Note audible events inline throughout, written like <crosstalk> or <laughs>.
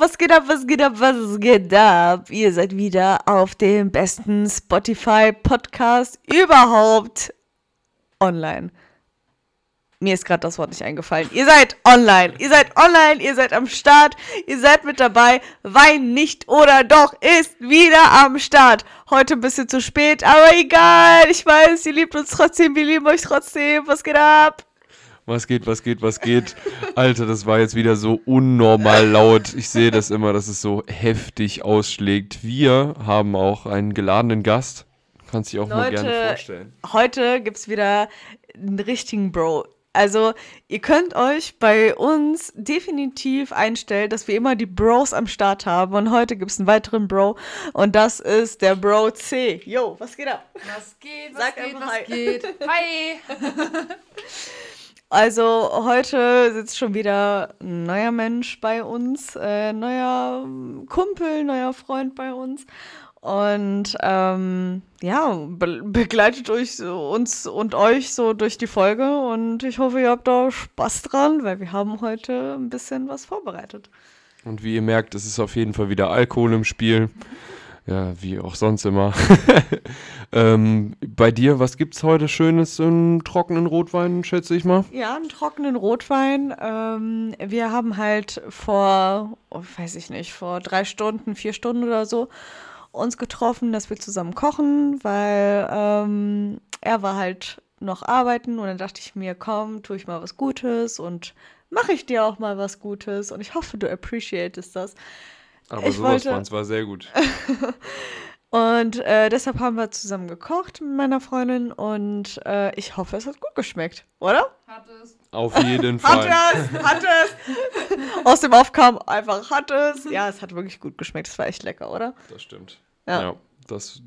was geht ab, was geht ab, was geht ab? Ihr seid wieder auf dem besten Spotify-Podcast überhaupt online. Mir ist gerade das Wort nicht eingefallen. Ihr seid online. Ihr seid online. Ihr seid am Start. Ihr seid mit dabei. Wein nicht oder doch ist wieder am Start. Heute ein bisschen zu spät, aber egal. Ich weiß, ihr liebt uns trotzdem. Wir lieben euch trotzdem. Was geht ab? Was geht, was geht, was geht? Alter, das war jetzt wieder so unnormal laut. Ich sehe das immer, dass es so heftig ausschlägt. Wir haben auch einen geladenen Gast. Kannst dich auch mal gerne vorstellen. Heute gibt es wieder einen richtigen Bro. Also, ihr könnt euch bei uns definitiv einstellen, dass wir immer die Bros am Start haben. Und heute gibt es einen weiteren Bro. Und das ist der Bro C. Yo, was geht ab? Was geht, was Sag geht, was hi. geht? Hi! <laughs> Also heute sitzt schon wieder ein neuer Mensch bei uns, äh, neuer Kumpel, neuer Freund bei uns. Und ähm, ja, be begleitet euch uns und euch so durch die Folge. Und ich hoffe, ihr habt da Spaß dran, weil wir haben heute ein bisschen was vorbereitet. Und wie ihr merkt, es ist auf jeden Fall wieder Alkohol im Spiel. Ja, wie auch sonst immer. <laughs> ähm, bei dir, was gibt's heute Schönes? Einen trockenen Rotwein, schätze ich mal? Ja, einen trockenen Rotwein. Ähm, wir haben halt vor, oh, weiß ich nicht, vor drei Stunden, vier Stunden oder so uns getroffen, dass wir zusammen kochen, weil ähm, er war halt noch arbeiten und dann dachte ich mir, komm, tue ich mal was Gutes und mache ich dir auch mal was Gutes und ich hoffe, du appreciatest das. Aber ich sowas wollte... von, es war sehr gut. <laughs> und äh, deshalb haben wir zusammen gekocht mit meiner Freundin und äh, ich hoffe, es hat gut geschmeckt, oder? Hat es. Auf jeden <laughs> Fall. hat es, hat es. Aus dem Aufkam einfach hat es. Ja, es hat wirklich gut geschmeckt. Es war echt lecker, oder? Das stimmt. Ja. ja das,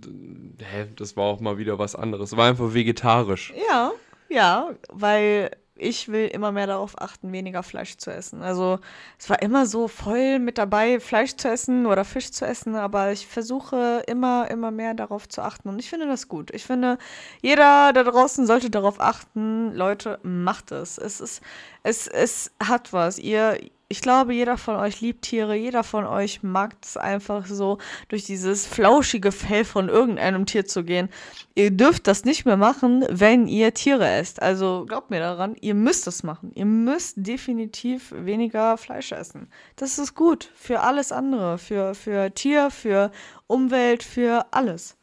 hä, das war auch mal wieder was anderes. Es war einfach vegetarisch. Ja, ja, weil ich will immer mehr darauf achten, weniger Fleisch zu essen. Also es war immer so voll mit dabei, Fleisch zu essen oder Fisch zu essen, aber ich versuche immer, immer mehr darauf zu achten. Und ich finde das gut. Ich finde, jeder da draußen sollte darauf achten, Leute, macht es. Es ist, es, es hat was. Ihr, ich glaube, jeder von euch liebt Tiere, jeder von euch mag es einfach so, durch dieses flauschige Fell von irgendeinem Tier zu gehen. Ihr dürft das nicht mehr machen, wenn ihr Tiere esst. Also glaubt mir daran, ihr müsst das machen. Ihr müsst definitiv weniger Fleisch essen. Das ist gut für alles andere, für, für Tier, für Umwelt, für alles.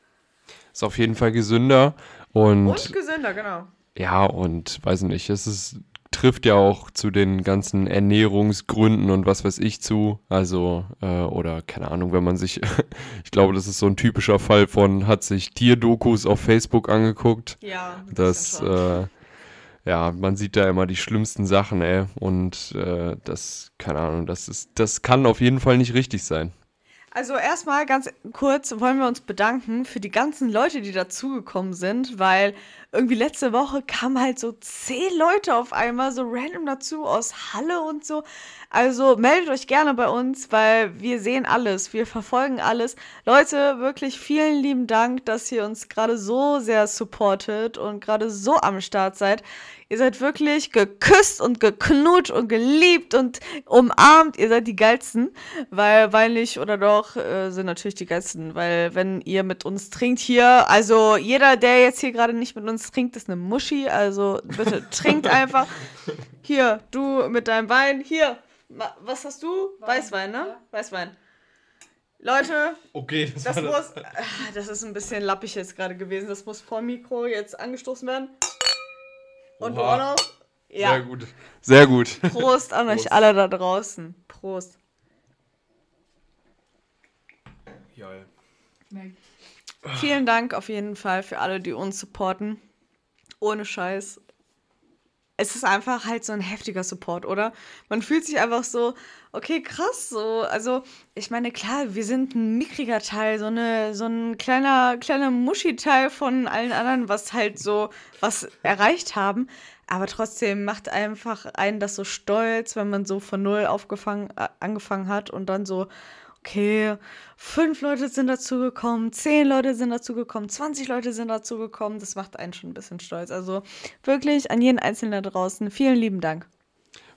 Ist auf jeden Fall gesünder und. Und gesünder, genau. Ja, und weiß nicht, es ist trifft ja auch zu den ganzen Ernährungsgründen und was weiß ich zu. Also, äh, oder keine Ahnung, wenn man sich, <laughs> ich glaube, das ist so ein typischer Fall von, hat sich Tierdokus auf Facebook angeguckt. Ja. Das, äh, ja, man sieht da immer die schlimmsten Sachen, ey. Und äh, das, keine Ahnung, das ist, das kann auf jeden Fall nicht richtig sein. Also erstmal ganz kurz wollen wir uns bedanken für die ganzen Leute, die dazugekommen sind, weil irgendwie letzte Woche kamen halt so zehn Leute auf einmal so random dazu aus Halle und so. Also meldet euch gerne bei uns, weil wir sehen alles, wir verfolgen alles. Leute, wirklich vielen lieben Dank, dass ihr uns gerade so sehr supportet und gerade so am Start seid. Ihr seid wirklich geküsst und geknutscht und geliebt und umarmt. Ihr seid die geilsten, weil Weinlich oder doch äh, sind natürlich die geilsten, weil wenn ihr mit uns trinkt hier, also jeder, der jetzt hier gerade nicht mit uns trinkt, ist eine Muschi. Also bitte trinkt <laughs> einfach. Hier, du mit deinem Wein. Hier, was hast du? Wein. Weißwein, ne? Ja. Weißwein. Leute, okay, das, das muss. Das. Ah, das ist ein bisschen lappig jetzt gerade gewesen. Das muss vor Mikro jetzt angestoßen werden. Und Oha. du auch noch? Ja. Sehr gut. Sehr gut. Prost an Prost. euch alle da draußen. Prost. Geil. Vielen Dank auf jeden Fall für alle, die uns supporten. Ohne Scheiß es ist einfach halt so ein heftiger Support, oder? Man fühlt sich einfach so, okay, krass, so. Also, ich meine, klar, wir sind ein mickriger Teil, so, eine, so ein kleiner, kleiner Muschi-Teil von allen anderen, was halt so was erreicht haben. Aber trotzdem macht einfach einen das so stolz, wenn man so von null aufgefangen, äh, angefangen hat und dann so okay, fünf Leute sind dazugekommen, zehn Leute sind dazugekommen, 20 Leute sind dazugekommen. Das macht einen schon ein bisschen stolz. Also wirklich an jeden Einzelnen da draußen, vielen lieben Dank.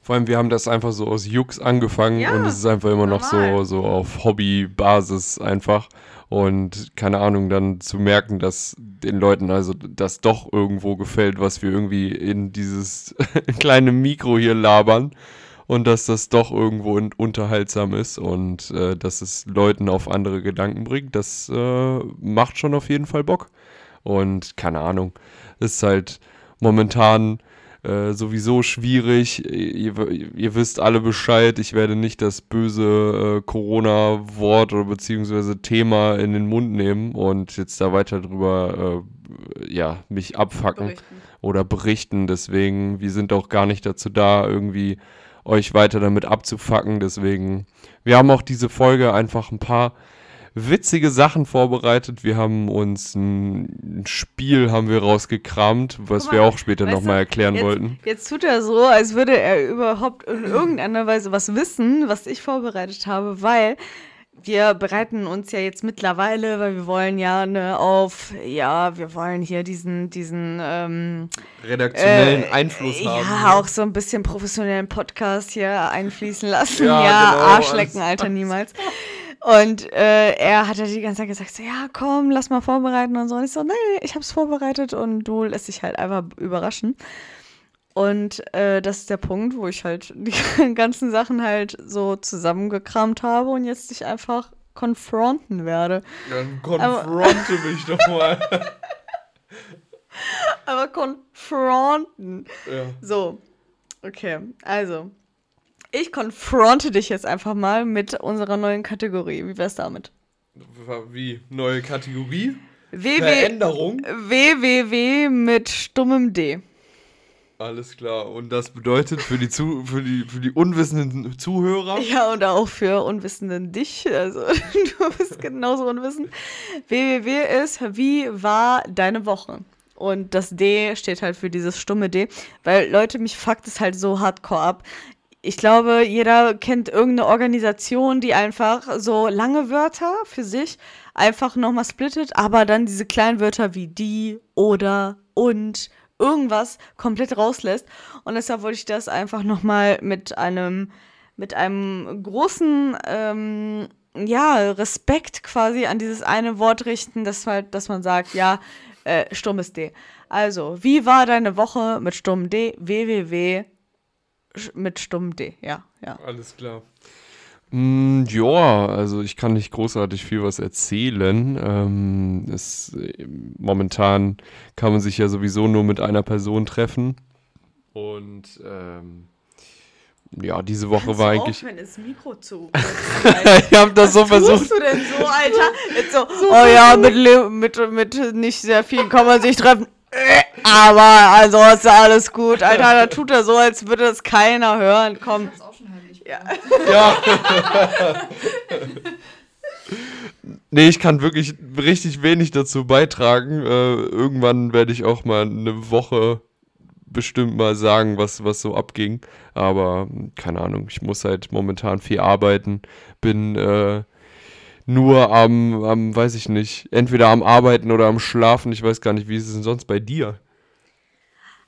Vor allem, wir haben das einfach so aus Jux angefangen Ja, und es ist einfach immer noch so, normal. so auf Hobbybasis einfach. Und keine Ahnung, dann zu merken, dass den Leuten also das doch irgendwo gefällt, was wir irgendwie in dieses <laughs> kleine Mikro hier labern. Und dass das doch irgendwo unterhaltsam ist und äh, dass es Leuten auf andere Gedanken bringt, das äh, macht schon auf jeden Fall Bock. Und keine Ahnung, ist halt momentan äh, sowieso schwierig. Ihr, ihr wisst alle Bescheid. Ich werde nicht das böse äh, Corona-Wort oder beziehungsweise Thema in den Mund nehmen und jetzt da weiter drüber äh, ja, mich abfacken Berichten. oder berichten. Deswegen, wir sind auch gar nicht dazu da, irgendwie euch weiter damit abzufacken. Deswegen, wir haben auch diese Folge einfach ein paar witzige Sachen vorbereitet. Wir haben uns ein, Spiel haben wir rausgekramt, was Guck wir mal, auch später nochmal erklären jetzt, wollten. Jetzt tut er so, als würde er überhaupt in irgendeiner Weise was wissen, was ich vorbereitet habe, weil wir bereiten uns ja jetzt mittlerweile, weil wir wollen ja ne, auf, ja, wir wollen hier diesen, diesen, ähm, Redaktionellen äh, Einfluss haben. Ja, auch so ein bisschen professionellen Podcast hier einfließen lassen. <laughs> Ja, Ja, genau, Arschlecken, alles- Alter, niemals. Und äh, er hat ja die ganze Zeit gesagt, so, ja, komm, lass mal vorbereiten und so. Und ich so, nee, ich hab's vorbereitet und du lässt dich halt einfach überraschen. Und äh, das ist der Punkt, wo ich halt <laughs> die ganzen Sachen halt so zusammengekramt habe und jetzt dich einfach konfronten werde. Dann konfronte <laughs> mich doch mal. <laughs> Aber konfronten. ja. So, okay, also. Ich konfronte dich jetzt einfach mal mit unserer neuen Kategorie. Wie wär's damit? Wie? Neue Kategorie? WW, Veränderung? WWW mit stummem D. Alles klar. Und das bedeutet für die, zu, für die, für die unwissenden Zuhörer. Ja, und auch für Unwissenden dich. Also, <laughs> du bist genauso unwissend. WWW ist, wie war deine Woche? Und das D steht halt für dieses stumme D, weil Leute, mich fuckt es halt so hardcore ab. Ich glaube, jeder kennt irgendeine Organisation, die einfach so lange Wörter für sich einfach nochmal splittet, aber dann diese kleinen Wörter wie die oder und irgendwas komplett rauslässt. Und deshalb wollte ich das einfach nochmal mit einem, mit einem großen, ähm, ja, Respekt quasi an dieses eine Wort richten, dass, halt, dass man sagt, ja, äh, stummes D. Also, wie war deine Woche mit stummem D? www mit stummem D, ja, ja. Alles klar. Mm, ja, also ich kann nicht großartig viel was erzählen. Ähm, es, äh, momentan kann man sich ja sowieso nur mit einer Person treffen. Und ähm, ja, diese Woche war eigentlich. Aufhören, ins Mikro zu. <laughs> ich habe das so versucht. tust du denn so, Alter? Jetzt so, oh ja, mit, mit, mit nicht sehr vielen kann man sich treffen. Äh, Aber ansonsten alles gut, Alter. Da tut er so, als würde das keiner hören. Komm. Ja. Ja. <laughs> nee, ich kann wirklich richtig wenig dazu beitragen. Äh, irgendwann werde ich auch mal eine Woche bestimmt mal sagen, was, was so abging. Aber hm, keine Ahnung, ich muss halt momentan viel arbeiten. Bin äh, nur am, am, weiß ich nicht, entweder am Arbeiten oder am Schlafen. Ich weiß gar nicht, wie ist es denn sonst bei dir?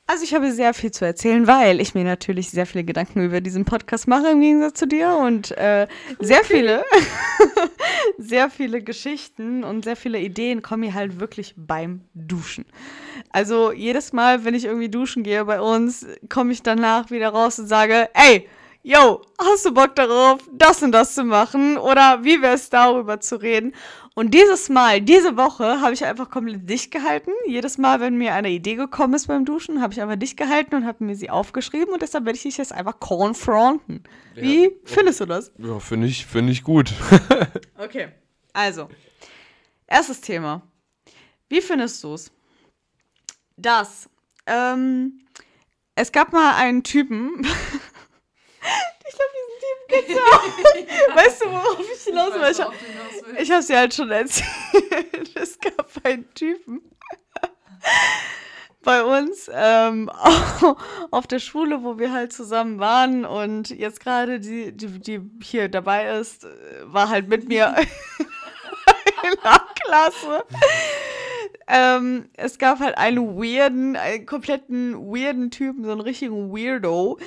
Also ich habe sehr viel zu erzählen, weil ich mir natürlich sehr viele Gedanken über diesen Podcast mache im Gegensatz zu dir und äh, sehr viele, <laughs> sehr viele Geschichten und sehr viele Ideen kommen mir halt wirklich beim Duschen. Also jedes Mal, wenn ich irgendwie duschen gehe bei uns, komme ich danach wieder raus und sage, ey, yo, hast du Bock darauf, das und das zu machen? Oder wie wäre es darüber zu reden? Und dieses Mal, diese Woche, habe ich einfach komplett dicht gehalten. Jedes Mal, wenn mir eine Idee gekommen ist beim Duschen, habe ich einfach dicht gehalten und habe mir sie aufgeschrieben. Und deshalb werde ich dich jetzt einfach konfronten. Wie findest du das? Ja, finde ich, finde ich gut. <laughs> Okay, also, erstes Thema. Wie findest du es, dass ähm, es gab mal einen Typen, <laughs> <laughs> Weißt du, worauf ich hinaus will? Ich, hab- ich habe sie halt schon erzählt. <laughs> Es gab einen Typen bei uns ähm, <laughs> auf der Schule, wo wir halt zusammen waren und jetzt gerade die, die, die hier dabei ist, äh, war halt mit mir in der Klasse. ähm, es gab halt einen weirden, einen kompletten weirden Typen, so einen richtigen Weirdo,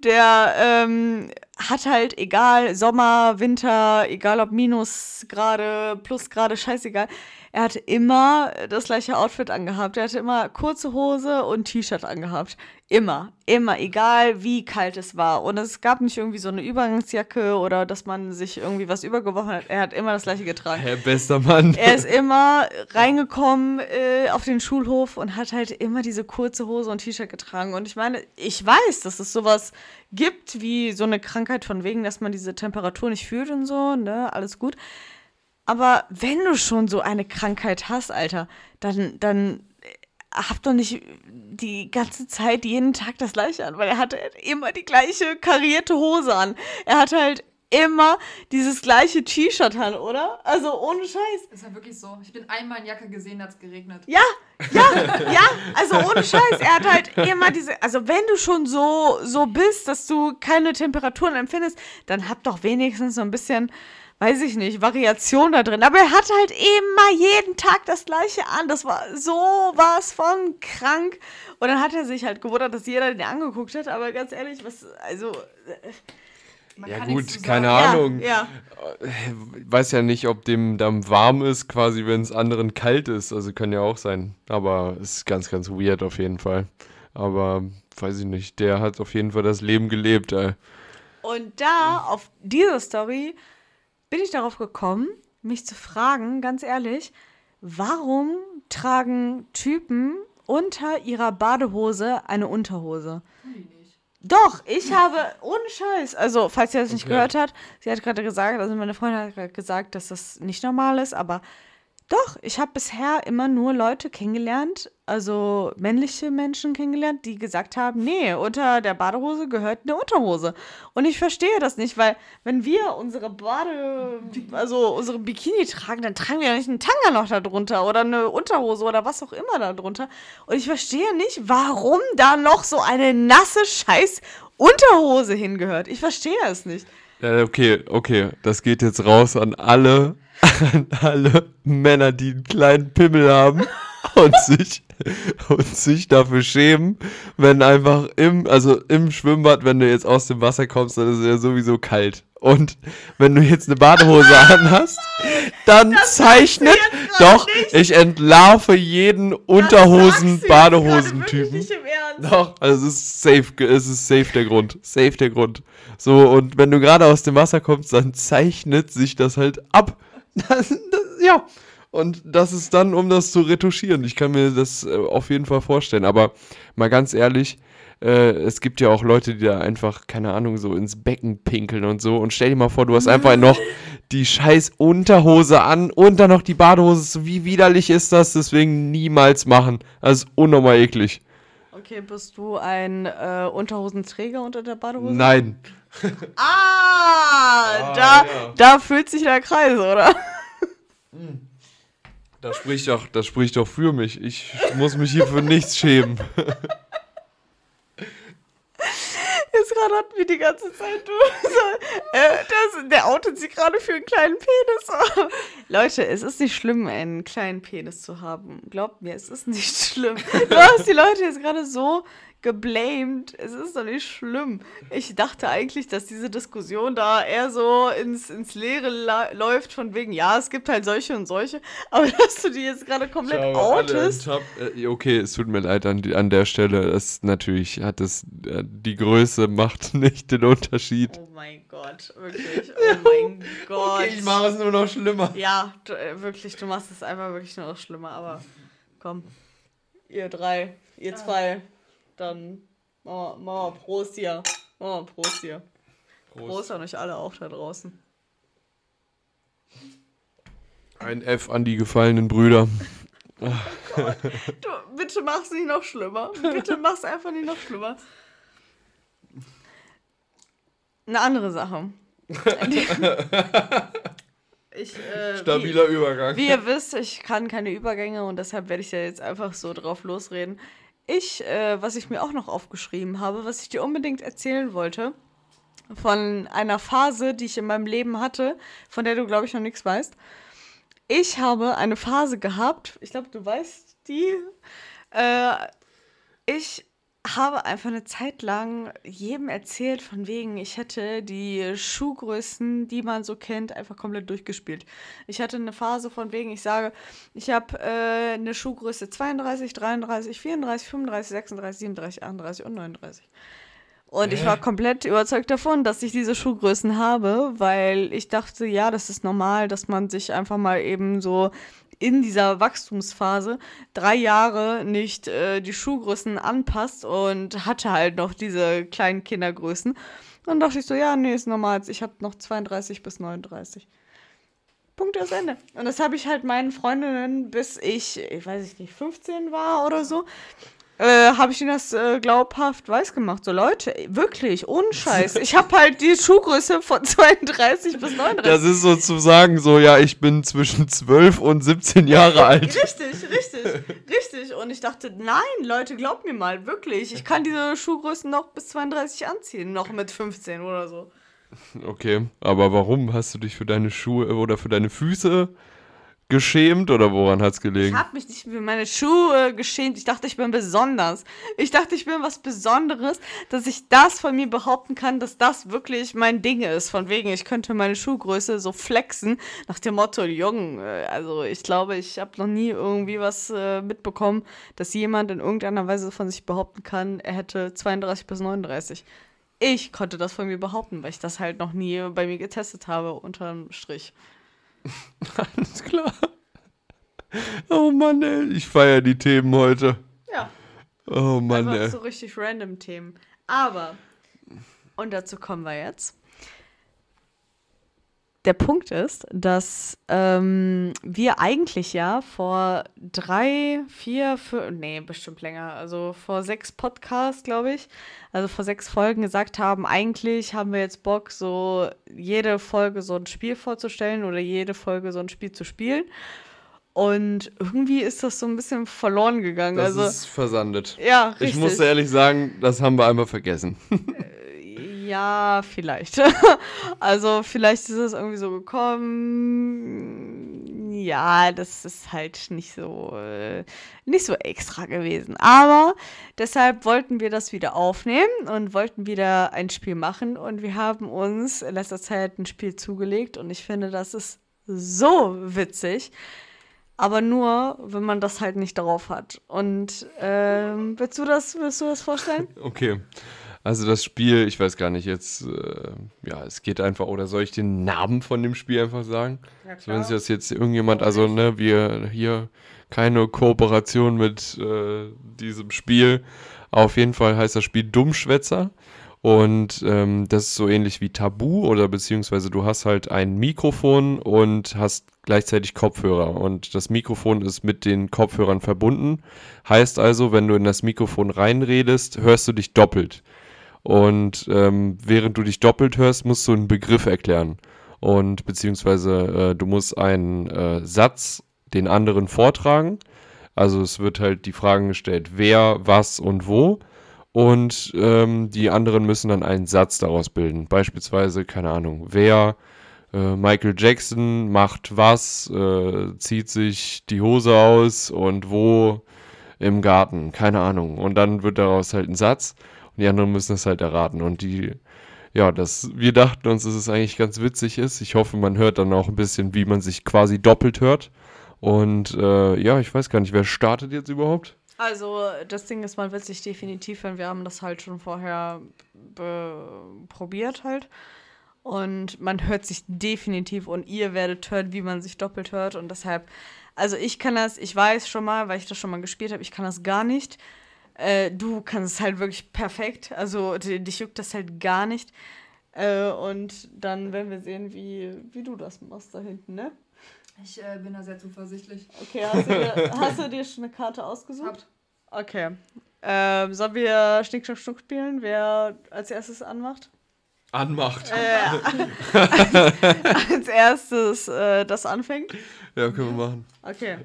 der ähm, hat halt, egal, Sommer, Winter, egal ob Minusgrade, Plusgrade, scheißegal, er hatte immer das gleiche Outfit angehabt. Er hatte immer kurze Hose und T-Shirt angehabt. Immer, immer, egal wie kalt es war. Und es gab nicht irgendwie so eine Übergangsjacke oder dass man sich irgendwie was übergeworfen hat. Er hat immer das gleiche getragen. Herr bester Mann. Er ist immer reingekommen äh, auf den Schulhof und hat halt immer diese kurze Hose und T-Shirt getragen. Und ich meine, ich weiß, dass es sowas gibt wie so eine Krankheit von wegen, dass man diese Temperatur nicht fühlt und so, ne, alles gut. Aber wenn du schon so eine Krankheit hast, Alter, dann, dann hab doch nicht die ganze Zeit jeden Tag das gleiche an, weil er hatte immer die gleiche karierte Hose an. Er hatte halt immer dieses gleiche T-Shirt an, oder? Also ohne Scheiß. Ist ja wirklich so. Ich bin einmal in Jacke gesehen, da hat es geregnet. Ja, ja, ja. Also ohne Scheiß. Er hat halt <laughs> immer diese. Also wenn du schon so, so bist, dass du keine Temperaturen empfindest, dann hab doch wenigstens so ein bisschen weiß ich nicht, Variation da drin. Aber er hatte halt immer jeden Tag das gleiche an. Das war so was von krank. Und dann hat er sich halt gewundert, dass jeder den angeguckt hat. Aber ganz ehrlich, was, also. Äh, man ja gut, keine Ahnung. Ja, ja. Weiß ja nicht, ob dem dann warm ist, quasi, wenn es anderen kalt ist. Also kann ja auch sein. Aber es ist ganz, ganz weird auf jeden Fall. Aber weiß ich nicht, der hat auf jeden Fall das Leben gelebt. Ey. Und da, auf diese Story, bin ich darauf gekommen, mich zu fragen, ganz ehrlich, warum tragen Typen unter ihrer Badehose eine Unterhose? Doch, ich habe, ohne Scheiß, also falls ihr das nicht okay. gehört habt, sie hat gerade gesagt, also meine Freundin hat gerade gesagt, dass das nicht normal ist, aber doch, ich habe bisher immer nur Leute kennengelernt, also männliche Menschen kennengelernt, die gesagt haben, nee, unter der Badehose gehört eine Unterhose. Und ich verstehe das nicht, weil wenn wir unsere Bade, also unsere Bikini tragen, dann tragen wir ja nicht einen Tanga noch da drunter oder eine Unterhose oder was auch immer da drunter. Und ich verstehe nicht, warum da noch so eine nasse Scheiß Unterhose hingehört. Ich verstehe es nicht. Okay, okay, das geht jetzt raus an alle <laughs> an alle Männer, die einen kleinen Pimmel haben <laughs> <laughs> und sich, und sich dafür schämen, wenn einfach im, also im Schwimmbad, wenn du jetzt aus dem Wasser kommst, dann ist es ja sowieso kalt. Und wenn du jetzt eine Badehose <laughs> anhast, dann das zeichnet doch, nicht. ich entlarve jeden Unterhosen-Badehosen-Typen. Doch, also es ist safe, es ist safe der Grund. Safe der Grund. So, und wenn du gerade aus dem Wasser kommst, dann zeichnet sich das halt ab. Das, das, ja. Und das ist dann, um das zu retuschieren. Ich kann mir das äh, auf jeden Fall vorstellen. Aber mal ganz ehrlich, äh, es gibt ja auch Leute, die da einfach, keine Ahnung, so ins Becken pinkeln und so. Und stell dir mal vor, du hast einfach noch <laughs> die scheiß Unterhose an und dann noch die Badehose. Wie widerlich ist das? Deswegen niemals machen. Das ist unnormal eklig. Okay, bist du ein äh, Unterhosenträger unter der Badehose? Nein. <laughs> ah, ah da, ja. da fühlt sich der Kreis, oder? Hm. Das spricht doch, das spricht doch für mich. Ich muss mich hier für nichts schämen. Jetzt gerade hatten wir die ganze Zeit, äh, das, der outet sich gerade für einen kleinen Penis. <laughs> Leute, es ist nicht schlimm, einen kleinen Penis zu haben. Glaubt mir, es ist nicht schlimm. Du hast die Leute jetzt gerade so geblamed. Es ist doch nicht schlimm. Ich dachte eigentlich, dass diese Diskussion da eher so ins, ins Leere läuft, von wegen, ja, es gibt halt solche und solche. Aber <laughs> dass du die jetzt gerade komplett Schau, outest. Äh, okay, es tut mir leid an, an der Stelle. Es natürlich hat es äh, die Größe macht <laughs> nicht den Unterschied. Oh mein Gott, wirklich. <laughs> Oh mein Gott. Okay, ich mache es nur noch schlimmer. Ja, du, äh, wirklich, du machst es einfach wirklich nur noch schlimmer. Aber komm, ihr drei, ihr zwei. Dann machen wir, Prost hier. Wir Prost hier. Prost. Prost an euch alle auch da draußen. Ein F an die gefallenen Brüder. Oh <laughs> du, bitte mach's nicht noch schlimmer. Bitte mach's einfach nicht noch schlimmer. Eine andere Sache. <laughs> Ich, äh, Stabiler wie, Übergang. Wie ihr wisst, ich kann keine Übergänge und deshalb werde ich ja jetzt einfach so drauf losreden. Ich, äh, was ich mir auch noch aufgeschrieben habe, was ich dir unbedingt erzählen wollte, von einer Phase, die ich in meinem Leben hatte, von der du, glaube ich, noch nichts weißt. Ich habe eine Phase gehabt, ich glaube, du weißt die. Äh, ich habe einfach eine Zeit lang jedem erzählt, von wegen, ich hätte die Schuhgrößen, die man so kennt, einfach komplett durchgespielt. Ich hatte eine Phase von wegen, ich sage, ich habe äh, eine Schuhgröße 32, 33, 34, 35, 36, 37, 38 und 39. Und ich war komplett überzeugt davon, dass ich diese Schuhgrößen habe, weil ich dachte, ja, das ist normal, dass man sich einfach mal eben so in dieser Wachstumsphase drei Jahre nicht äh, die Schuhgrößen anpasst und hatte halt noch diese kleinen Kindergrößen. Dann dachte ich so, ja, nee, ist normal. Ich habe noch 32 bis 39. Punkt aus Ende. Und das habe ich halt meinen Freundinnen, bis ich, ich weiß nicht, 15 war oder so, äh, habe ich ihnen das äh, glaubhaft weiß gemacht. So, Leute, wirklich, ohne Scheiß. Ich habe halt die Schuhgröße von 32 bis 39. Das ist sozusagen so, ja, ich bin zwischen 12 und 17 Jahre alt. Richtig, richtig, richtig. Und ich dachte, nein, Leute, glaubt mir mal, wirklich. Ich kann diese Schuhgrößen noch bis 32 anziehen, noch mit 15 oder so. Okay, aber warum hast du dich für deine Schuhe oder für deine Füße geschämt oder woran hat's Ich gelegen? habe mich nicht für meine Schuhe geschämt. Ich dachte, ich bin besonders. Ich dachte, ich bin was Besonderes, dass ich das von mir behaupten kann, dass das wirklich mein Ding ist. Von wegen, ich könnte meine Schuhgröße so flexen, nach dem Motto, Jungen, äh, also ich glaube, ich habe noch nie irgendwie was äh, mitbekommen, dass jemand in irgendeiner Weise von sich behaupten kann, er hätte 32 bis 39. Ich konnte das von mir behaupten, weil ich das halt noch nie bei mir getestet habe, unterm Strich. <laughs> Alles klar. Oh Mann, ey, ich feiere die Themen heute. Ja. Oh Mann, Einfach ey. so richtig random Themen. Aber, und dazu kommen wir jetzt. Der Punkt ist, dass ähm, wir eigentlich ja vor drei, vier, fünf, nee, bestimmt länger, also vor sechs Podcasts, glaube ich, also vor sechs Folgen gesagt haben, eigentlich haben wir jetzt Bock, so jede Folge so ein Spiel vorzustellen oder jede Folge so ein Spiel zu spielen. Und irgendwie ist das so ein bisschen verloren gegangen. Das also, ist versandet. ja, richtig. Ich muss ehrlich sagen, das haben wir einmal vergessen. <laughs> Ja, vielleicht. <laughs> also vielleicht ist es irgendwie so gekommen. Ja, das ist halt nicht so äh, nicht so extra gewesen. Aber deshalb wollten wir das wieder aufnehmen und wollten wieder ein Spiel machen und wir haben uns in letzter Zeit ein Spiel zugelegt und ich finde, das ist so witzig. Aber nur, wenn man das halt nicht darauf hat. Und ähm, willst du das, willst du das vorstellen? <laughs> Okay. Also das Spiel, ich weiß gar nicht jetzt, äh, ja, es geht einfach, oder soll ich den Namen von dem Spiel einfach sagen? Ja, So, wenn sich das jetzt irgendjemand, also ne, wir hier keine Kooperation mit äh, diesem Spiel. Auf jeden Fall heißt das Spiel Dummschwätzer. Und ähm, das ist so ähnlich wie Tabu oder beziehungsweise du hast halt ein Mikrofon und hast gleichzeitig Kopfhörer. Und das Mikrofon ist mit den Kopfhörern verbunden. Heißt also, wenn du in das Mikrofon reinredest, hörst du dich doppelt. Und ähm, während du dich doppelt hörst, musst du einen Begriff erklären. Und beziehungsweise äh, du musst einen äh, Satz den anderen vortragen. Also es wird halt die Fragen gestellt, wer, was und wo. Und ähm, die anderen müssen dann einen Satz daraus bilden. Beispielsweise, keine Ahnung, wer äh, Michael Jackson macht was, äh, zieht sich die Hose aus und wo im Garten, keine Ahnung. Und dann wird daraus halt ein Satz und die anderen müssen es halt erraten. Und die, ja, das, wir dachten uns, dass es eigentlich ganz witzig ist. Ich hoffe, man hört dann auch ein bisschen, wie man sich quasi doppelt hört. Und äh, ja, ich weiß gar nicht, wer startet jetzt überhaupt? Also, das Ding ist, man wird sich definitiv hören. Wir haben das halt schon vorher probiert halt. Und man hört sich definitiv und ihr werdet hören, wie man sich doppelt hört. Und deshalb, also ich kann das, ich weiß schon mal, weil ich das schon mal gespielt habe, ich kann das gar nicht. Äh, du kannst es halt wirklich perfekt. Also di- dich juckt das halt gar nicht. Äh, und dann werden wir sehen, wie, wie du das machst da hinten, ne? Ich äh, bin da sehr zuversichtlich. Okay, hast du dir, <laughs> hast du dir schon eine Karte ausgesucht? Habt. Okay. Ähm, sollen wir Schnick, Schnack, Schnuck spielen, wer als erstes anmacht? Anmacht. Äh, <laughs> als erstes äh, das anfängt? Ja, können wir machen. Okay.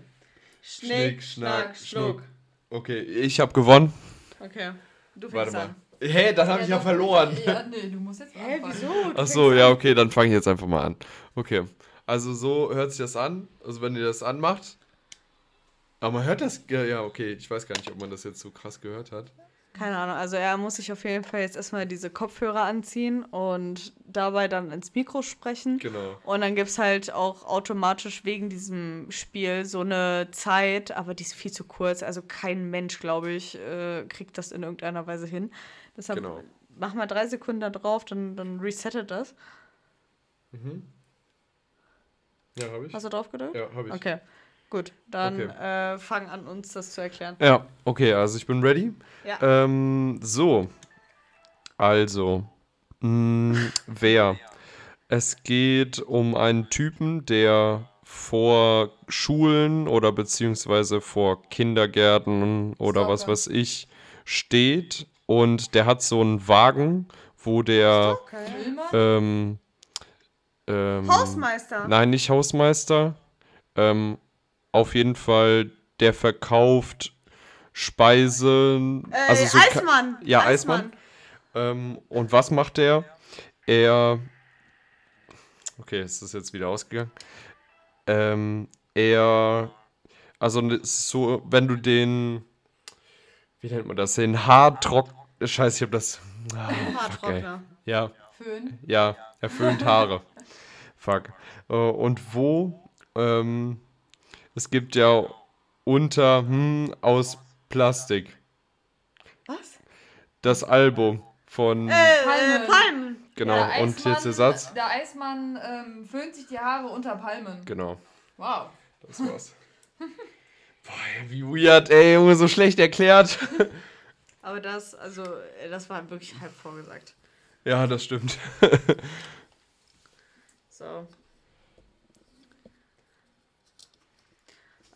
Schnick, Schnack, Schnuck. Okay, ich habe gewonnen. Okay. Du Warte fängst mal. an. Hä, das habe ich ja verloren. Ja, nee, du musst jetzt Hä, anfangen. wieso? Ach so, ja, okay, dann fange ich jetzt einfach mal an. Okay. Also so hört sich das an. Also wenn ihr das anmacht. Aber man hört das, ja, ja, okay, ich weiß gar nicht, ob man das jetzt so krass gehört hat. Keine Ahnung, also er muss sich auf jeden Fall jetzt erstmal diese Kopfhörer anziehen und dabei dann ins Mikro sprechen. Genau. Und dann gibt es halt auch automatisch wegen diesem Spiel so eine Zeit, aber die ist viel zu kurz. Also kein Mensch, glaube ich, äh, kriegt das in irgendeiner Weise hin. Deshalb Genau. mach mal drei Sekunden da drauf, dann, dann resettet das. Ja, habe ich. Hast du drauf gedrückt? Ja, habe ich. Okay, gut. Dann Okay. äh, fang an, uns das zu erklären. Ja, okay, also ich bin ready. Ja. Ähm, so. Also. Mh, wer? Es geht um einen Typen, der vor Schulen oder beziehungsweise vor Kindergärten oder was Stalker. weiß ich steht und der hat so einen Wagen, wo der ähm, ähm, Hausmeister. Nein, nicht Hausmeister. Ähm, auf jeden Fall, der verkauft Speisen. Äh, also so Ka- Eismann. Ja, Eismann. Ähm, und was macht der? Er. Okay, es ist jetzt wieder ausgegangen. Ähm, er. Also, es ist so, wenn du den. Wie nennt man das? Den Haartrock. Scheiße, ich hab das. Ey. Haartrockner. Ja, Föhn. ja, er föhnt Haare. Fuck. Äh, Und wo? Ähm, es gibt ja unter hm, aus Plastik Was? das Album von. Äh, Palmen. Palmen. genau. Der Und jetzt der Satz. Der Eismann ähm, föhnt sich die Haare unter Palmen. Genau. Wow. Das war's. <laughs> Boah, wie weird, ey, Junge, so schlecht erklärt. <laughs> Aber das, also, äh, das war wirklich halb vorgesagt. ja, das stimmt. <laughs> So.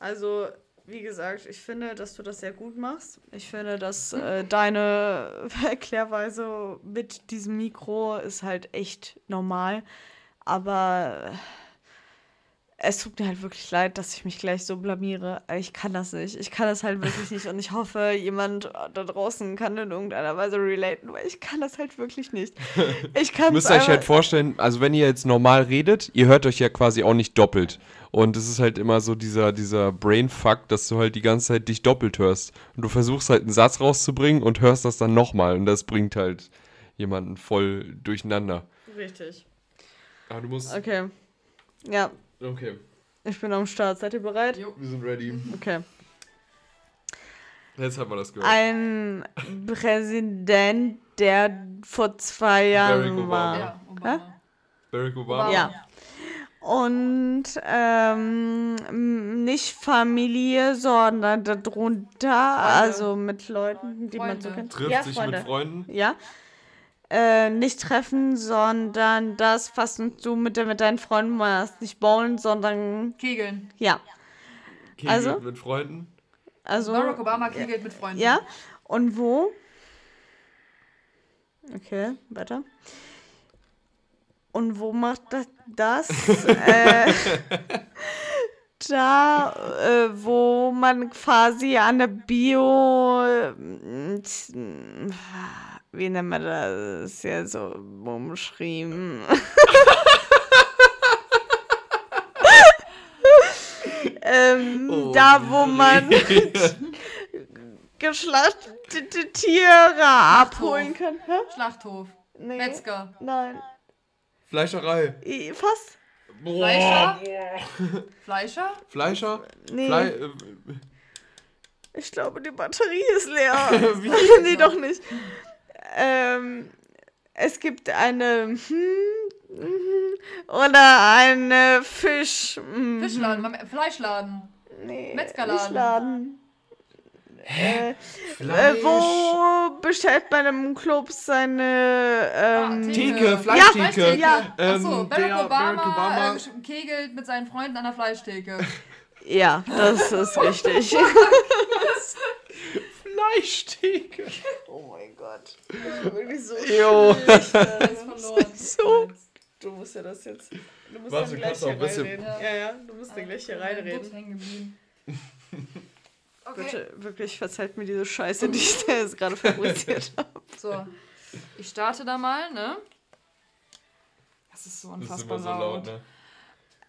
Also, wie gesagt, ich finde, dass du das sehr gut machst. Ich finde, dass äh, deine <laughs> Erklärweise mit diesem Mikro ist halt echt normal. Aber äh, es tut mir halt wirklich leid, dass ich mich gleich so blamiere. Ich kann das nicht. Ich kann das halt wirklich nicht. Und ich hoffe, jemand da draußen kann in irgendeiner Weise relaten, weil ich kann das halt wirklich nicht. <laughs> Ich kann Müsst ihr euch halt vorstellen, also wenn ihr jetzt normal redet, ihr hört euch ja quasi auch nicht doppelt. Und es ist halt immer so dieser, dieser Brainfuck, dass du halt die ganze Zeit dich doppelt hörst. Und du versuchst halt einen Satz rauszubringen und hörst das dann nochmal. Und das bringt halt jemanden voll durcheinander. Richtig. Aber du musst. Okay. Ja, Okay, ich bin am Start. Seid ihr bereit? Jo. wir sind ready. Okay. Jetzt haben wir das gehört. Ein Präsident, der vor zwei Barack Jahren Obama. war. Ja, Obama. Barack Obama. Ja. Und ähm, nicht Familie, sondern darunter, also mit Leuten, die man so Freunde. kennt. Trifft ja, sich Freunde. mit Freunden. Ja. Äh, nicht treffen, sondern das, was du mit, de- mit deinen Freunden machst. Nicht bowlen, sondern Kegeln. ja. Kegelt Also? mit Freunden. Also. Barack Obama kegelt mit Freunden. Ja. Und wo? Okay, weiter. Und wo macht das? das? <laughs> äh, da, äh, wo man quasi an der Bio. äh, Wie nennt man das? Das ist ja so umschrieben. ähm, Oh, da, wo man <laughs> geschlachtete Tiere abholen kann. Hä? Schlachthof. Nee. Metzger. Nein. Fleischerei. I- Fast? Fleischer? <laughs> Fleischer? Fleischer? Nee. Flei äh, Ich glaube, die Batterie ist leer. <laughs> Nee, doch nicht. Ähm, es gibt eine hm, oder eine Fisch. mhm, Fischladen, Fleischladen. Nee, Metzgerladen. Laden. Äh, äh, wo bestellt man im Club seine ähm, Ah, Theke, Fleischtheke. Ja. Ähm, Achso, Barack der Obama. Äh, kegelt mit seinen Freunden an der Fleischtheke. Ja, das ist richtig. <laughs> <laughs> Fleischtheke. oh mein Gott. Das ist wirklich so <laughs> Jo. Jetzt verloren. So. Du musst ja das jetzt. Du musst Warte, dann gleich hier ein bisschen- reinreden. Ja. Ja, ja, du musst dann gleich hier reinreden. hängen geblieben. <laughs> Okay. Bitte, wirklich, verzeiht mir diese Scheiße, die ich da jetzt gerade fabriziert <laughs> habe. So, ich starte da mal, ne? Das ist so Das ist unfassbar immer so laut. laut, ne?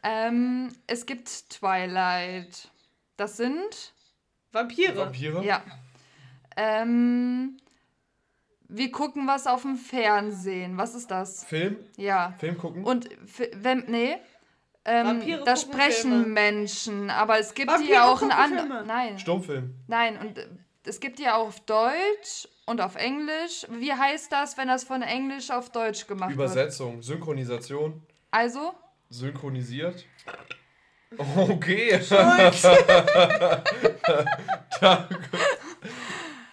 Ähm, es gibt Twilight. Das sind Vampire. Vampire? Ja. Ähm, wir gucken was auf dem Fernsehen. Was ist das? Film? Ja. Film gucken? Und wenn, nee. Ähm, da sprechen Filme. Menschen, aber es gibt die Vampire ja auch Filme. anderen. Nein, Stummfilm. nein, und äh, es gibt die ja auch auf Deutsch und auf Englisch. Wie heißt das, wenn das von Englisch auf Deutsch gemacht wird? Übersetzung. Synchronisation. Also, Synchronisiert. Okay. <laughs> <laughs> Danke.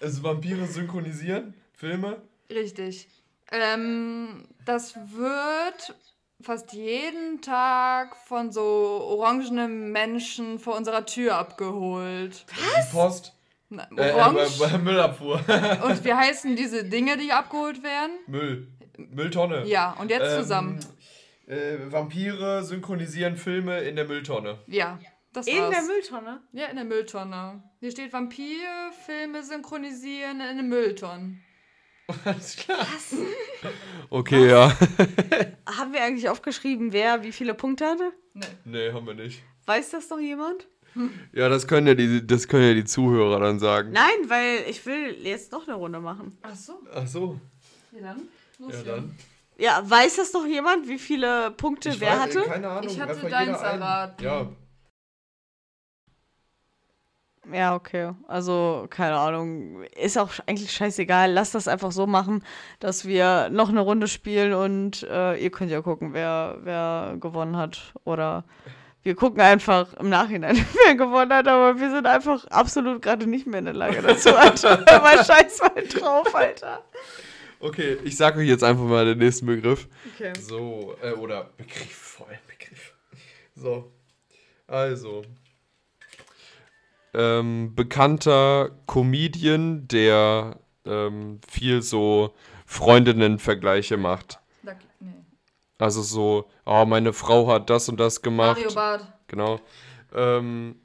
Es Vampire synchronisieren? Filme? richtig. Ähm, das wird fast jeden Tag von so orangenen Menschen vor unserer Tür abgeholt. Die Post? Na, Äh, Orange. äh, Müllabfuhr. <laughs> Und wie heißen diese Dinge, die abgeholt werden? Müll. Mülltonne. Ja, und jetzt Ähm, zusammen. Äh, Vampire synchronisieren Filme in der Mülltonne. Ja, das In war's. der Mülltonne. ja, in der Mülltonne. Hier steht Vampirfilme synchronisieren in den Mülltonnen. Alles klar. <laughs> Okay, ja. <laughs> Haben wir eigentlich aufgeschrieben, wer wie viele Punkte hatte? Nee. Nee, haben wir nicht. Weiß das noch jemand? <laughs> Ja, das können ja die, das können ja die Zuhörer dann sagen. Nein, weil ich will jetzt noch eine Runde machen. Ach so. Ach so. Ja, dann. Los, Ja, dann. Ja, weiß das noch jemand, wie viele Punkte Ich wer weiß, hatte? Keine Ahnung. Ich hatte deins erraten. Ja. Ja, okay. Also, keine Ahnung. Ist auch eigentlich scheißegal. Lass das einfach so machen, dass wir noch eine Runde spielen und äh, ihr könnt ja gucken, wer, wer gewonnen hat. Oder wir gucken einfach im Nachhinein, <laughs> wer gewonnen hat, aber wir sind einfach absolut gerade nicht mehr in der Lage dazu, <laughs> Alter. Aber scheiß mal drauf, Alter. Okay, ich sage euch jetzt einfach mal den nächsten Begriff. Okay. So, äh, oder Begriff, vor allem Begriff. So. Also. Ähm, bekannter Comedian, der ähm, viel so Freundinnen-Vergleiche macht. Also so, oh, meine Frau hat das und das gemacht. Mario Bart. Genau. Ähm,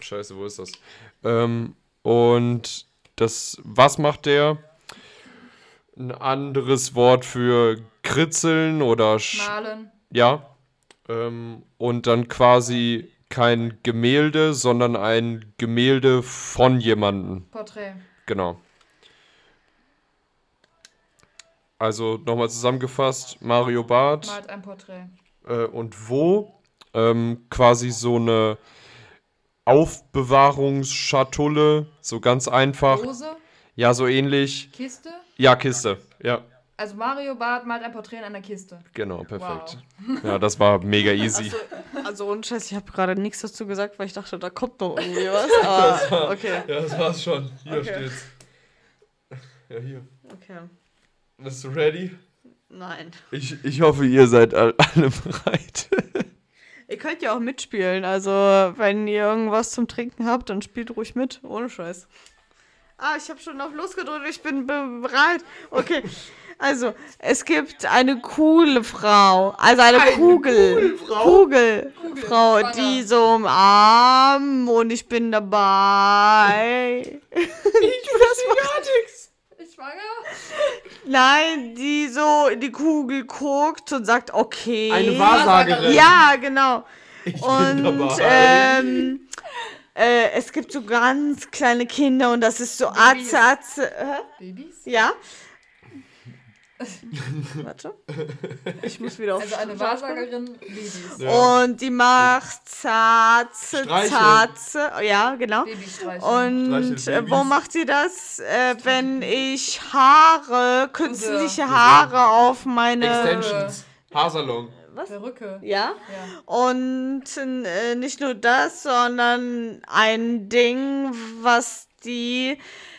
scheiße, wo ist das? Ähm, und das, was macht der? Ein anderes Wort für kritzeln oder Malen. ja. Ähm, und dann quasi kein Gemälde, sondern ein Gemälde von jemandem. Porträt. Genau. Also nochmal zusammengefasst, Mario Barth Malt ein Porträt. äh, und wo ähm, quasi so eine Aufbewahrungsschatulle, so ganz einfach. Dose. Ja, so ähnlich. Kiste. Ja, Kiste. Ja, Also Mario Bart malt ein Porträt in einer Kiste. genau, perfekt. Ja, das war mega <laughs> easy. Also, ohne Scheiß, ich habe gerade nichts dazu gesagt, weil ich dachte, da kommt noch irgendwie <laughs> was. Aber, okay. Ja, das war's schon. Hier Okay. steht's. Ja, hier. Okay. Bist du ready? Nein. Ich, ich hoffe, ihr seid all- alle bereit. <laughs> Ihr könnt ja auch mitspielen. Also, wenn ihr irgendwas zum Trinken habt, dann spielt ruhig mit. Ohne Scheiß. Ah, ich habe schon auf losgedrückt. Ich bin be- bereit. Okay. Also, es gibt eine coole Frau. Also eine, Kugel. Kugel. Frau, Schwanger. die so im Arm und ich bin dabei. <laughs> Ich schwanger? Nein, die so in die Kugel guckt und sagt, okay. Eine Wahrsagerin. Ja, genau. Ich bin Und dabei. ähm, äh, es gibt so ganz kleine Kinder und das ist so Babys. Atze, Atze. Hä? Babys? Ja? <laughs> Warte. Ich muss wieder auf Also eine Wahrsagerin Babys. Ja. Und die macht Zarze, Streicheln. Zarze. Ja, genau. Und äh, wo Babys. macht sie das? Äh, wenn ich Haare, künstliche. Haare auf meine. Extensions. Haarsalon. Perücke. Ja. Ja. Und äh, nicht nur das, sondern ein Ding, was die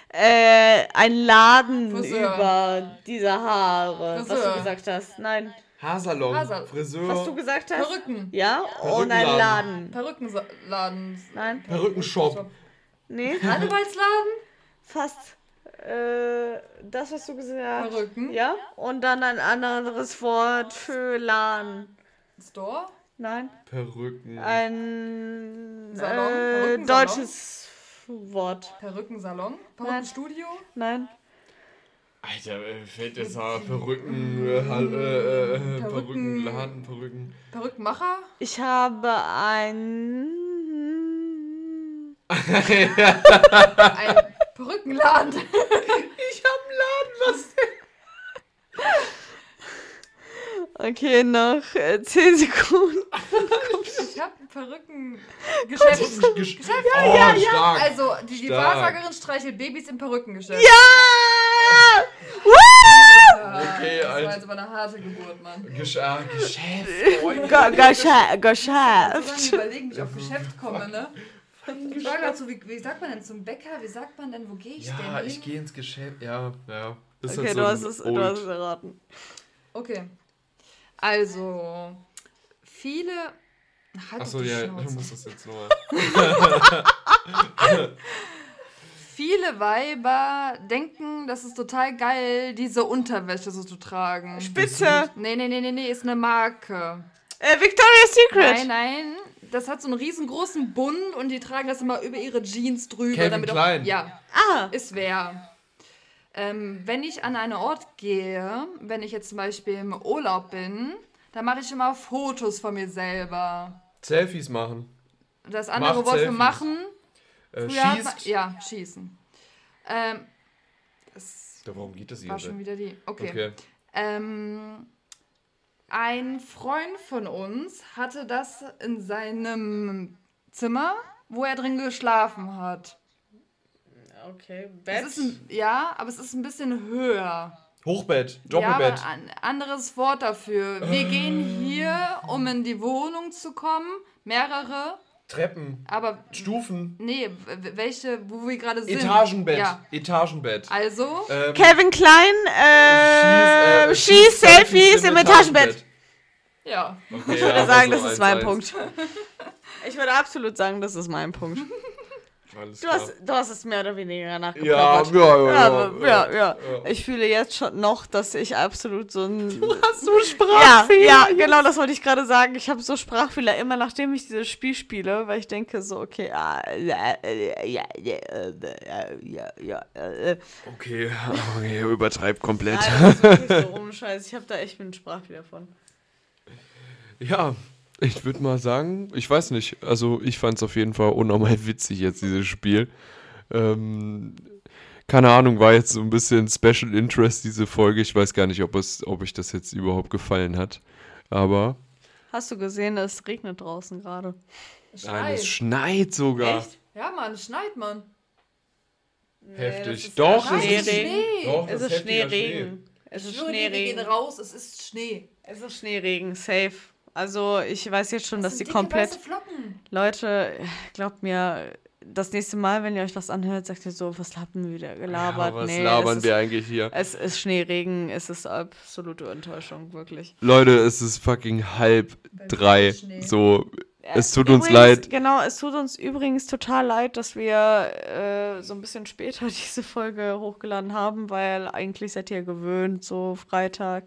äh, ein Laden Friseur. über diese Haare. Was Friseur. du gesagt hast. Nein. Haarsalon. Hasal- Friseur. Was du gesagt hast? Perücken. Ja, und ein. Laden. Perückenladen. Nein. Perückenshop. Nee, Karnevalsladen? fast. Äh, das, was du gesagt hast. Perücken. Ja, und dann ein anderes Wort für Laden. Store? Nein. Perücken. Ein Salon? äh, deutsches Wort. Perückensalon? Perückenstudio? Nein. Alter, äh, fettes Haar, Perücken, äh, äh, äh, Perücken. Perückenladen, Perücken. Perückenmacher? Ich habe ein. Ein <laughs> Perückenladen. Ich hab einen Laden, was denn? Okay, nach äh, 10 Sekunden. Ich habe ein Perückengeschäft. Gesch Geschäft. oh, ja, stark. Also, die, die. Wahrsagerin streichelt Babys im Perückengeschäft. Ja! Woo! Ah, Okay, das war jetzt aber eine harte Geburt, Mann. Gesch ah, Geschäft. Ge- Geschäft. Ich muss Geschäft. überlegen, wie ich auf Geschäft komme, ne? Ich war gerade so, wie, wie sagt man denn zum Bäcker? Wie sagt man denn, wo gehe ich Ja, denn ich hin? gehe ins Geschäft. Ja, ja. Ist Okay, halt du so hast ein es, du hast es erraten. Okay. Also, viele. Halt Achso, ja, du Schnauze. musst das jetzt nochmal. <laughs> Viele Weiber denken, das ist total geil, diese Unterwäsche so zu tragen. Spitze. Nee, nee, nee, nee, nee, ist eine Marke. Äh, Victoria's Secret. Nein, nein. Das hat so einen riesengroßen Bund und die tragen das immer über ihre Jeans drüber. Calvin damit Klein. Auch, ja, Ah. ist wer. Ähm, wenn ich an einen Ort gehe, wenn ich jetzt zum Beispiel im Urlaub bin, dann mache ich immer Fotos von mir selber. Selfies machen. Das andere Macht Wort für Selfies. machen, Äh, hat man, schießt. ja, schießen. Ähm, Ja, warum geht das hier? war schon wieder die. Okay. Okay. Ähm, ein Freund von uns hatte das in seinem Zimmer, wo er drin geschlafen hat. Okay, Es ist ein, ja, aber es ist ein bisschen höher. Hochbett, Ja, Doppelbett. ein anderes Wort dafür. Wir gehen hier, um in die Wohnung zu kommen, mehrere, Treppen, aber Stufen, nee, welche, wo wir gerade sind. Etagenbett. Ja, Etagenbett. also, Ähm, Kevin Klein, äh, Schieß- äh, schießt Selfies im Etagenbett. ja. Okay, Ich würde sagen, also das ist 1-1. mein Punkt. <laughs> Ich würde absolut sagen, das ist mein Punkt. Alles Du klar. hast, du hast es mehr oder weniger ja, nachgeplappert. ja, ja, Ja, ja, ja. ja. Ich fühle jetzt schon noch, dass ich absolut so ein. <laughs> Hast du Ja, Sprachfehler? ja, genau, das wollte ich gerade sagen. Ich habe so Sprachfehler immer, nachdem ich dieses Spiel spiele, weil ich denke so, okay, ah, ja, ja, ja, ja, ja, äh. Okay, <laughs> okay, übertreibt komplett. Nein, das ist wirklich so <laughs> ohne Scheiß. Ich habe da echt einen Sprachfehler von. Ja, ich würde mal sagen, ich weiß nicht, also ich fand es auf jeden Fall unnormal <laughs> witzig jetzt, dieses Spiel. Ähm, keine Ahnung, war jetzt so ein bisschen Special Interest, diese Folge. Ich weiß gar nicht, ob, es, ob ich das jetzt überhaupt gefallen hat. Aber Hast du gesehen, es regnet draußen gerade? Es nein, es schneit. sogar. Echt? Ja, Mann, es schneit, Mann. Heftig. Doch, es Schneeregen. ist, Schnee. Doch, Es ist Schneeregen. Es ist dir, wir gehen Schneeregen. raus, es ist Schnee. Es ist Schneeregen, safe. Also ich weiß jetzt schon, dass Das die sind dicke, komplett. Leute, glaubt mir, das nächste Mal, wenn ihr euch was anhört, sagt ihr so, was haben wir wieder gelabert? Ja, was nee, labern es wir ist, eigentlich hier? Es ist Schneeregen, es ist absolute Enttäuschung, wirklich. Leute, es ist fucking halb drei. Schnee. So, es tut uns Übrigens, leid. Genau, es tut uns übrigens total leid, dass wir äh, so ein bisschen später <laughs> diese Folge hochgeladen haben, weil eigentlich seid ihr gewöhnt, so Freitag,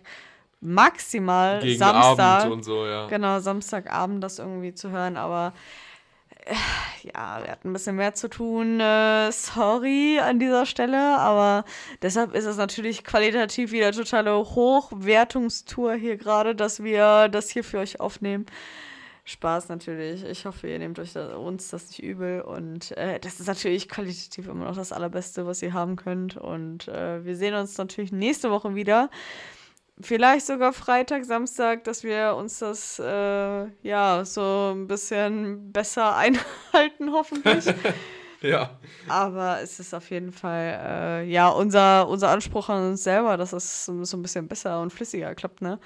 maximal Gegen Samstag. Abend und so, ja. Genau, Samstagabend das irgendwie zu hören, aber äh, ja, wir hatten ein bisschen mehr zu tun. Äh, sorry an dieser Stelle, aber deshalb ist es natürlich qualitativ wieder totale Hochwertungstour hier gerade, dass wir das hier für euch aufnehmen. Spaß natürlich. Ich hoffe, ihr nehmt euch da, uns das nicht übel. Und äh, das ist natürlich qualitativ immer noch das Allerbeste, was ihr haben könnt. Und äh, wir sehen uns natürlich nächste Woche wieder. Vielleicht sogar Freitag, Samstag, dass wir uns das äh, ja so ein bisschen besser <laughs> einhalten, hoffentlich. <laughs> Ja. Aber es ist auf jeden Fall äh, ja unser, unser Anspruch an uns selber, dass es so, ein bisschen besser und flüssiger klappt, ne?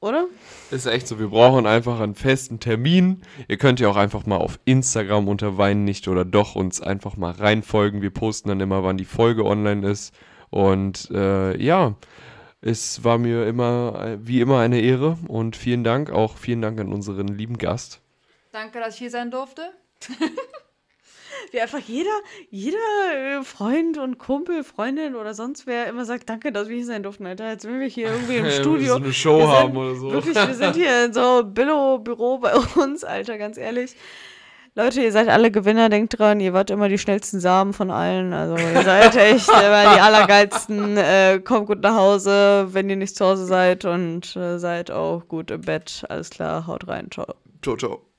Oder? Ist echt so, wir brauchen einfach einen festen Termin. Ihr könnt ja auch einfach mal auf Instagram unter Wein nicht oder doch uns einfach mal reinfolgen. Wir posten dann immer, wann die Folge online ist. Und äh, ja, es war mir immer, wie immer, eine Ehre und vielen Dank. Auch vielen Dank an unseren lieben Gast. Danke, dass ich hier sein durfte. <laughs> Wie einfach jeder, jeder äh, Freund und Kumpel, Freundin oder sonst wer immer sagt, danke, dass wir hier sein durften, Alter. Jetzt sind wir hier <laughs> irgendwie im Studio. So eine Show Wir sind haben oder so. Wirklich, wir sind hier in so Billo-Büro bei uns, Alter, ganz ehrlich. Leute, ihr seid alle Gewinner, denkt dran, ihr wart immer die schnellsten Samen von allen. Also ihr seid echt <laughs> immer die Allergeilsten. Äh, kommt gut nach Hause, wenn ihr nicht zu Hause seid und äh, seid auch gut im Bett. Alles klar, haut rein, ciao. Ciao, ciao.